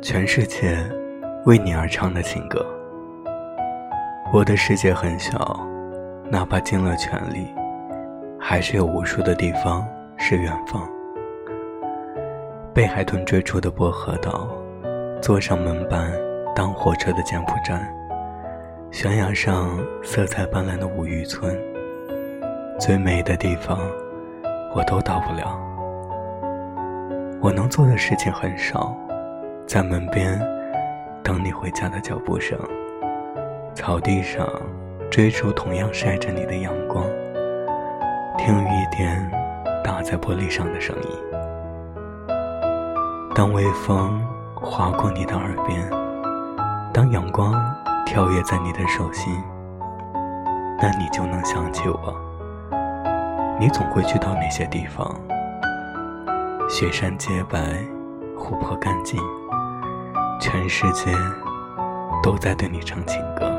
全世界为你而唱的情歌。我的世界很小，哪怕尽了全力，还是有无数的地方是远方。被海豚追逐的薄荷岛，坐上门板当火车的柬埔寨，悬崖上色彩斑斓的五渔村，最美的地方，我都到不了。我能做的事情很少。在门边等你回家的脚步声，草地上追逐同样晒着你的阳光，听雨点打在玻璃上的声音。当微风划过你的耳边，当阳光跳跃在你的手心，那你就能想起我。你总会去到那些地方，雪山洁白，湖泊干净。全世界都在对你唱情歌。